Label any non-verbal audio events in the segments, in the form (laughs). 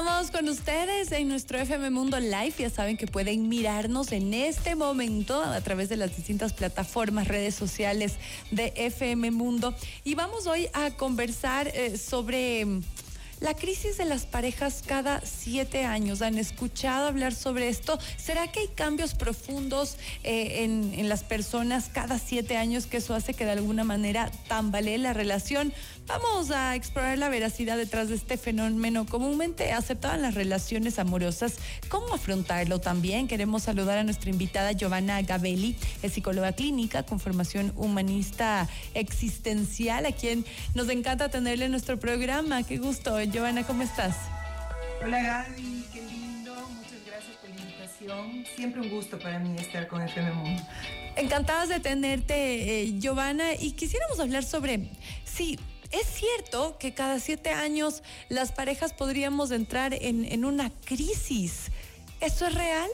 estamos con ustedes en nuestro FM Mundo Live. Ya saben que pueden mirarnos en este momento a través de las distintas plataformas, redes sociales de FM Mundo. Y vamos hoy a conversar eh, sobre la crisis de las parejas cada siete años. ¿Han escuchado hablar sobre esto? ¿Será que hay cambios profundos eh, en, las personas cada siete años que eso hace que de alguna manera tambalee la relación? Vamos a explorar la veracidad detrás de este fenómeno comúnmente aceptado en las relaciones amorosas. ¿Cómo afrontarlo también? Queremos saludar a nuestra invitada Giovanna Gabelli, es psicóloga clínica con formación humanista existencial, a quien nos encanta tenerle en nuestro programa. Qué gusto. Giovanna, ¿cómo estás? Hola Gaby, qué lindo, muchas gracias por la invitación. Siempre un gusto para mí estar con FM Mundo. Encantadas de tenerte, eh, Giovanna, y quisiéramos hablar sobre, sí, es cierto que cada siete años las parejas podríamos entrar en, en una crisis. ¿Eso es real?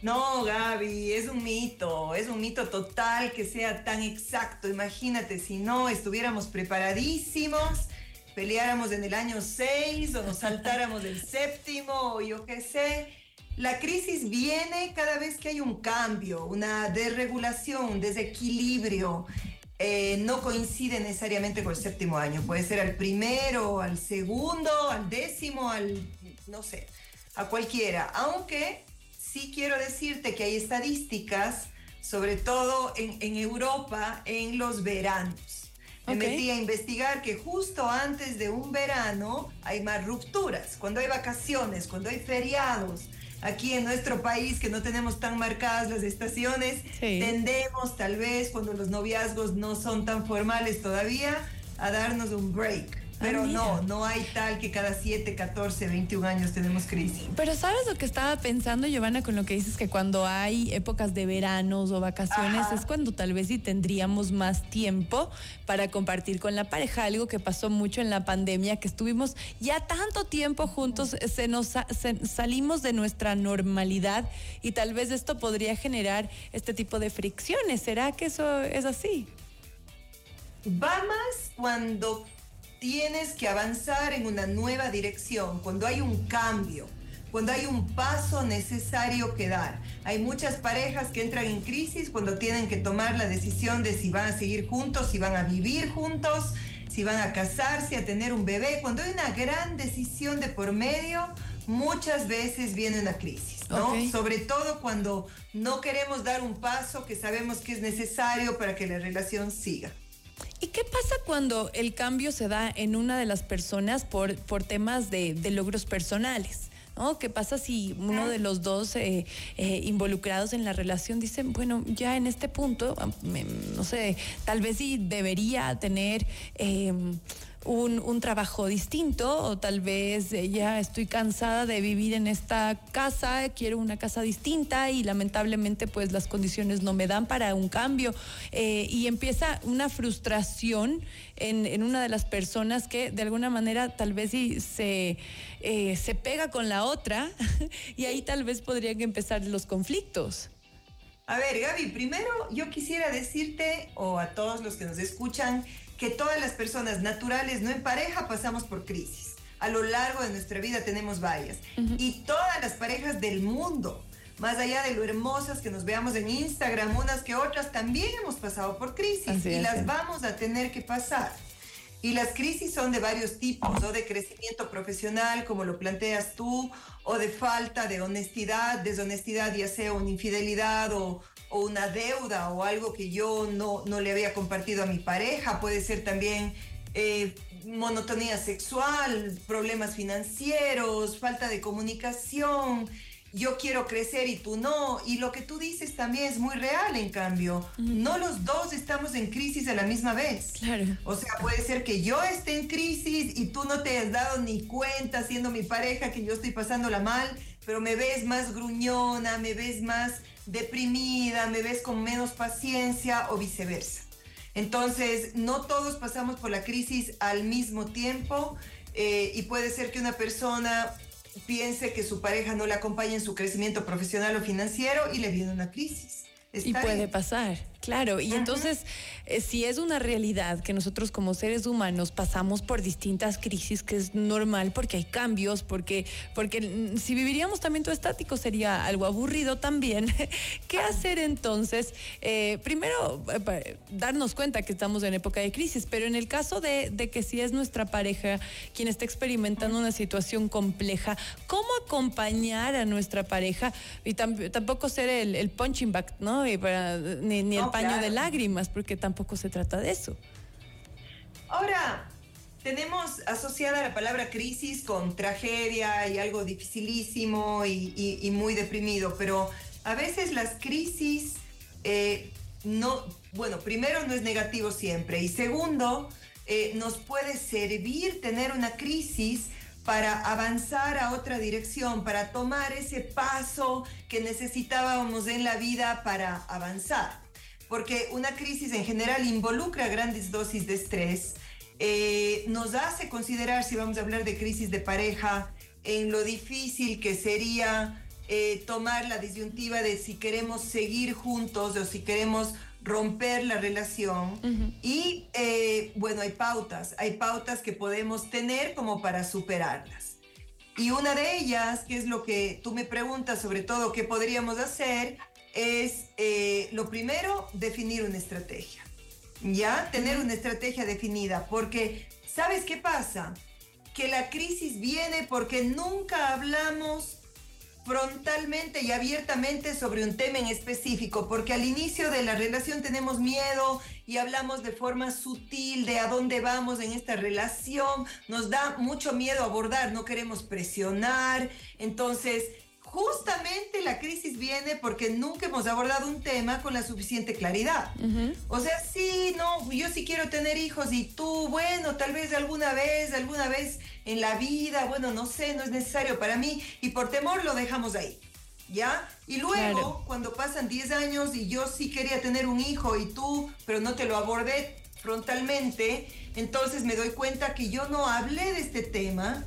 No, Gaby, es un mito, es un mito total que sea tan exacto. Imagínate si no estuviéramos preparadísimos peleáramos en el año 6 o nos saltáramos del séptimo o yo qué sé. La crisis viene cada vez que hay un cambio, una desregulación, un desequilibrio. Eh, no coincide necesariamente con el séptimo año, puede ser al primero, al segundo, al décimo, al, no sé, a cualquiera. Aunque sí quiero decirte que hay estadísticas, sobre todo en, en Europa, en los veranos me metí a investigar que justo antes de un verano hay más rupturas, cuando hay vacaciones, cuando hay feriados. Aquí en nuestro país, que no tenemos tan marcadas las estaciones, tendemos tal vez cuando los noviazgos no son tan formales todavía a darnos un break. Pero no, no hay tal que cada 7, 14, 21 años tenemos crisis. Pero ¿sabes lo que estaba pensando, Giovanna, con lo que dices que cuando hay épocas de veranos o vacaciones es cuando tal vez sí tendríamos más tiempo para compartir con la pareja, algo que pasó mucho en la pandemia, que estuvimos ya tanto tiempo juntos, se nos salimos de nuestra normalidad y tal vez esto podría generar este tipo de fricciones. ¿Será que eso es así? Va más cuando tienes que avanzar en una nueva dirección, cuando hay un cambio, cuando hay un paso necesario que dar. Hay muchas parejas que entran en crisis cuando tienen que tomar la decisión de si van a seguir juntos, si van a vivir juntos, si van a casarse, a tener un bebé. Cuando hay una gran decisión de por medio, muchas veces viene una crisis, ¿no? Sobre todo cuando no queremos dar un paso que sabemos que es necesario para que la relación siga. ¿Y qué pasa cuando el cambio se da en una de las personas por, por temas de, logros personales? ¿no? ¿Qué pasa si uno de los dos eh, eh, involucrados en la relación dice, bueno, ya en este punto, no sé, tal vez sí debería tener... Em, un, trabajo distinto o tal vez ya estoy cansada de vivir en esta casa, quiero una casa distinta y lamentablemente pues las condiciones no me dan para un cambio eh, y empieza una frustración en, una de las personas que de alguna manera tal vez se, eh, se pega con la otra (laughs) y ahí tal vez podrían empezar los conflictos. A ver, Gaby, primero yo quisiera decirte, o a todos los que nos escuchan, que todas las personas naturales, no en pareja, pasamos por crisis. A lo largo de nuestra vida tenemos varias. Y todas las parejas del mundo, más allá de lo hermosas que nos veamos en Instagram, unas que otras, también hemos pasado por crisis y las vamos a tener que pasar. Y las crisis son de varios tipos, o de crecimiento profesional, como lo planteas tú, o de falta de honestidad, deshonestidad, ya sea una infidelidad o, o una deuda o algo que yo no, no le había compartido a mi pareja, puede ser también eh, monotonía sexual, problemas financieros, falta de comunicación, yo quiero crecer y tú no. Y lo que tú dices también es muy real, en cambio. No los dos estamos en crisis a la misma vez. Claro. O sea, puede ser que yo esté en crisis y tú no te has dado ni cuenta, siendo mi pareja, que yo estoy pasándola mal, pero me ves más gruñona, me ves más deprimida, me ves con menos paciencia o viceversa. Entonces, no todos pasamos por la crisis al mismo tiempo eh, y puede ser que una persona piense que su pareja no le acompaña en su crecimiento profesional o financiero y le viene una crisis. y puede pasar. Claro, y entonces, eh, si es una realidad que nosotros como seres humanos pasamos por distintas crisis, que es normal porque hay cambios, porque, porque si viviríamos también todo estático sería algo aburrido también. (laughs) ¿Qué hacer entonces? Eh, primero, eh, darnos cuenta que estamos en época de crisis, pero en el caso de, de que si es nuestra pareja quien está experimentando una situación compleja, ¿cómo acompañar a nuestra pareja? Y tampoco ser el, punching back, ¿no? Y para, ni, ni el paño de lágrimas, porque tampoco se trata de eso. Ahora, tenemos asociada la palabra crisis con tragedia y algo dificilísimo y, muy deprimido, pero a veces las crisis eh, no, bueno, primero no es negativo siempre y segundo, eh, nos puede servir tener una crisis para avanzar a otra dirección, para tomar ese paso que necesitábamos en la vida para avanzar porque una crisis en general involucra grandes dosis de estrés, eh, nos hace considerar, si vamos a hablar de crisis de pareja, en lo difícil que sería eh, tomar la disyuntiva de si queremos seguir juntos o si queremos romper la relación. Y eh, bueno, hay pautas, hay pautas que podemos tener como para superarlas. Y una de ellas, que es lo que tú me preguntas sobre todo, ¿qué podríamos hacer? Es eh, lo primero, definir una estrategia. ¿Ya? Tener una estrategia definida, porque ¿sabes qué pasa? Que la crisis viene porque nunca hablamos frontalmente y abiertamente sobre un tema en específico, porque al inicio de la relación tenemos miedo y hablamos de forma sutil de a dónde vamos en esta relación, nos da mucho miedo abordar, no queremos presionar, entonces justamente la crisis viene porque nunca hemos abordado un tema con la suficiente claridad. O sea, sí, no, yo sí quiero tener hijos y tú, bueno, tal vez alguna vez, alguna vez en la vida, bueno, no sé, no es necesario para mí y por temor lo dejamos ahí. ¿Ya? Y luego, cuando pasan 10 años y yo sí quería tener un hijo y tú, pero no te lo abordé frontalmente, entonces me doy cuenta que yo no hablé de este tema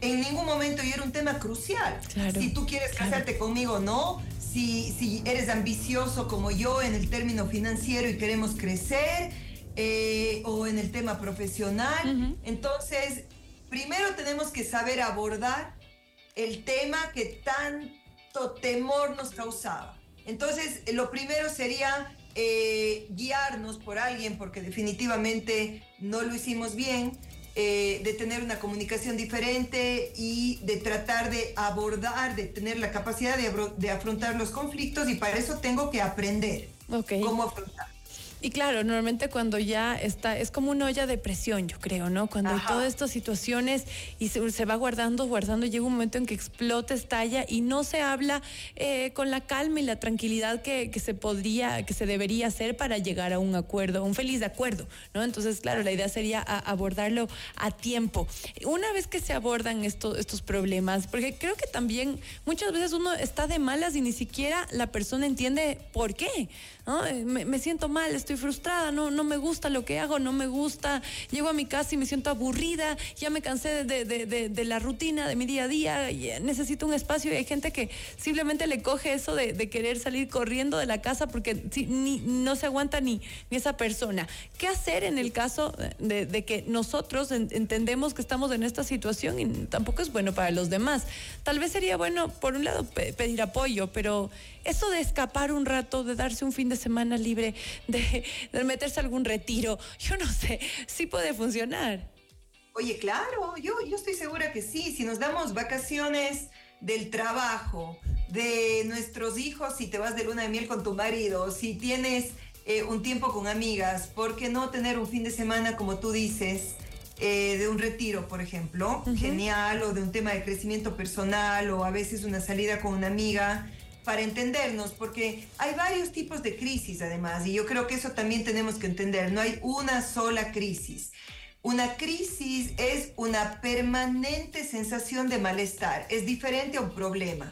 en ningún momento y era un tema crucial. si tú quieres casarte conmigo o no, si, si eres ambicioso como yo en el término financiero y queremos crecer, eh, o en el tema profesional. Entonces, primero tenemos que saber abordar el tema que tanto temor nos causaba. Entonces, lo primero sería eh, guiarnos por alguien, porque definitivamente no lo hicimos bien. Eh, de tener una comunicación diferente y de tratar de abordar, de tener la capacidad de, afrontar los conflictos y para eso tengo que aprender cómo afrontar. Y claro, normalmente cuando ya está, es como una olla de presión, yo creo, ¿no? Cuando hay todas estas situaciones y se, va guardando, guardando, llega un momento en que explota, estalla y no se habla eh, con la calma y la tranquilidad que, se podría, que se debería hacer para llegar a un acuerdo, un feliz acuerdo, ¿no? Entonces, claro, la idea sería abordarlo a tiempo. Una vez que se abordan estos estos problemas, porque creo que también muchas veces uno está de malas y ni siquiera la persona entiende por qué. Me, siento mal, estoy frustrada, no, no me gusta lo que hago, no me gusta, llego a mi casa y me siento aburrida, ya me cansé de, la rutina de mi día a día, y necesito un espacio y hay gente que simplemente le coge eso de, querer salir corriendo de la casa porque ni, no se aguanta ni, ni esa persona. ¿Qué hacer en el caso de, que nosotros entendemos que estamos en esta situación y tampoco es bueno para los demás? Tal vez sería bueno, por un lado, pedir apoyo, pero eso de escapar un rato, de darse un fin de semana libre, de, (laughs) meterse a algún retiro, yo no sé, sí puede funcionar. Oye, claro, yo, yo estoy segura que sí, si nos damos vacaciones del trabajo, de nuestros hijos, si te vas de luna de miel con tu marido, si tienes eh, un tiempo con amigas, ¿por qué no tener un fin de semana, como tú dices, eh, de un retiro, por ejemplo? Genial, o de un tema de crecimiento personal, o a veces una salida con una amiga para entendernos, porque hay varios tipos de crisis además, y yo creo que eso también tenemos que entender, no hay una sola crisis. Una crisis es una permanente sensación de malestar, es diferente a un problema.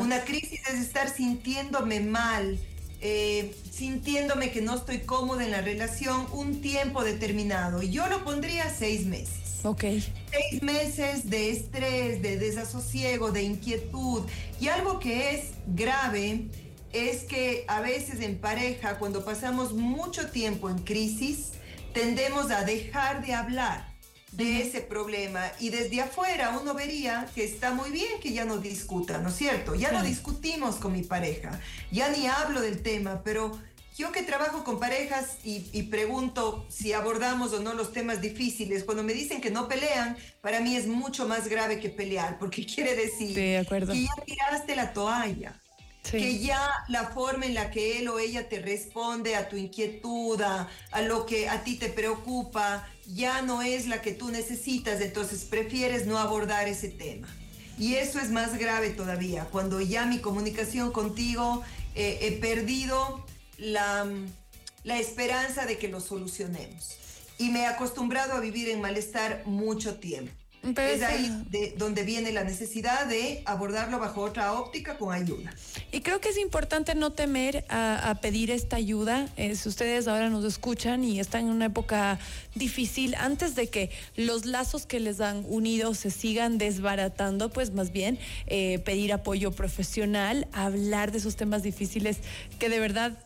Una crisis es estar sintiéndome mal, eh, sintiéndome que no estoy cómoda en la relación un tiempo determinado. Y yo lo pondría seis meses. Ok. Seis meses de estrés, de desasosiego, de inquietud. Y algo que es grave es que a veces en pareja, cuando pasamos mucho tiempo en crisis, tendemos a dejar de hablar de ese problema y desde afuera uno vería que está muy bien que ya no discuta, ¿no es cierto? Ya no discutimos con mi pareja, ya ni hablo del tema, pero yo que trabajo con parejas y, pregunto si abordamos o no los temas difíciles, cuando me dicen que no pelean, para mí es mucho más grave que pelear, porque (laughs) quiere decir que ya tiraste la toalla. Que ya la forma en la que él o ella te responde a tu inquietud, a, a lo que a ti te preocupa, ya no es la que tú necesitas, entonces prefieres no abordar ese tema. Y eso es más grave todavía, cuando ya mi comunicación contigo eh, he perdido la, la esperanza de que lo solucionemos. Y me he acostumbrado a vivir en malestar mucho tiempo. es ahí de donde viene la necesidad de abordarlo bajo otra óptica con ayuda. Y creo que es importante no temer a, pedir esta ayuda. Eh, si ustedes ahora nos escuchan y están en una época difícil, antes de que los lazos que les han unido se sigan desbaratando, pues más bien eh, pedir apoyo profesional, hablar de esos temas difíciles que de verdad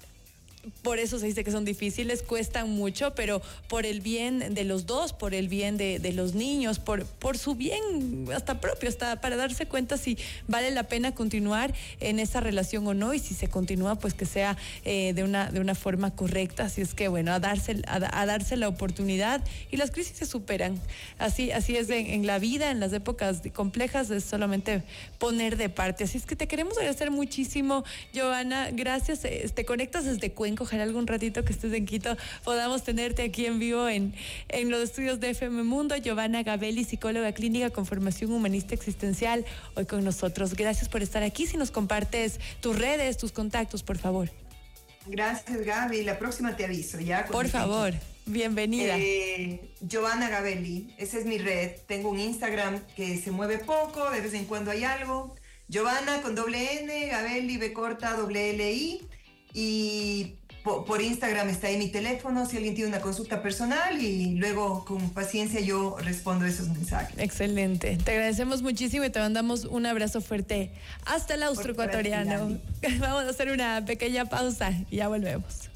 por eso se dice que son difíciles, cuestan mucho, pero por el bien de los dos, por el bien de, los niños, por, por su bien hasta propio, hasta para darse cuenta si vale la pena continuar en esa relación o no, y si se continúa, pues que sea eh, de, una, de una forma correcta. Así es que, bueno, a darse, a, darse la oportunidad y las crisis se superan. Así, así es en, la vida, en las épocas complejas, es solamente poner de parte. Así es que te queremos agradecer muchísimo, Joana. Gracias. Eh, te conectas desde Cuenca ojalá algún ratito que estés en Quito podamos tenerte aquí en vivo en, en los estudios de FM Mundo. Giovanna Gabelli, psicóloga clínica con formación humanista existencial, hoy con nosotros. Gracias por estar aquí. Si nos compartes tus redes, tus contactos, por favor. Gracias, Gaby. La próxima te aviso, ¿ya? Por favor, bienvenida. Eh, Giovanna Gabelli, esa es mi red. Tengo un Instagram que se mueve poco, de vez en cuando hay algo. Giovanna con doble N, Gabelli, B corta, doble L, I. Y por, Instagram está ahí mi teléfono si alguien tiene una consulta personal y luego con paciencia yo respondo esos mensajes. Excelente. Te agradecemos muchísimo y te mandamos un abrazo fuerte hasta el austro ecuatoriano. (laughs) Vamos a hacer una pequeña pausa y ya volvemos.